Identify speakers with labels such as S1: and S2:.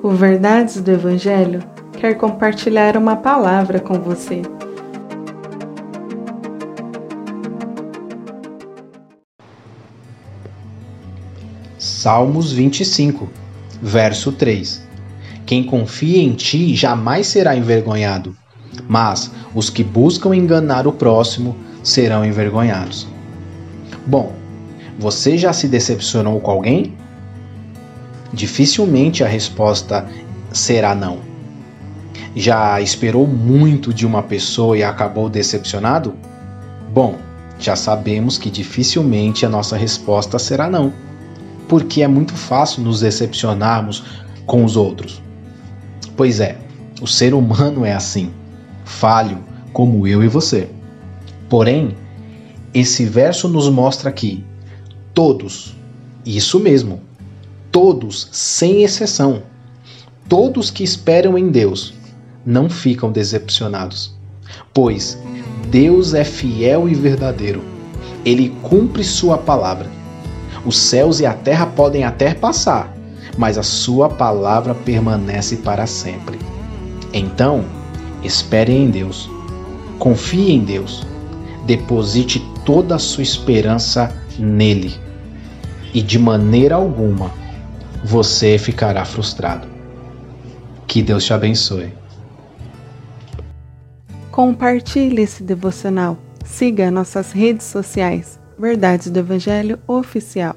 S1: O Verdades do Evangelho quer compartilhar uma palavra com você.
S2: Salmos 25, verso 3 Quem confia em ti jamais será envergonhado, mas os que buscam enganar o próximo serão envergonhados. Bom, você já se decepcionou com alguém? Dificilmente a resposta será não. Já esperou muito de uma pessoa e acabou decepcionado? Bom, já sabemos que dificilmente a nossa resposta será não, porque é muito fácil nos decepcionarmos com os outros. Pois é, o ser humano é assim, falho como eu e você. Porém, esse verso nos mostra que todos, isso mesmo, todos, sem exceção, todos que esperam em Deus, não ficam decepcionados, pois Deus é fiel e verdadeiro. Ele cumpre sua palavra. Os céus e a terra podem até passar, mas a sua palavra permanece para sempre. Então, espere em Deus. Confie em Deus. Deposite toda a sua esperança nele. E de maneira alguma você ficará frustrado. Que Deus te abençoe.
S1: Compartilhe esse devocional. Siga nossas redes sociais. Verdades do Evangelho Oficial.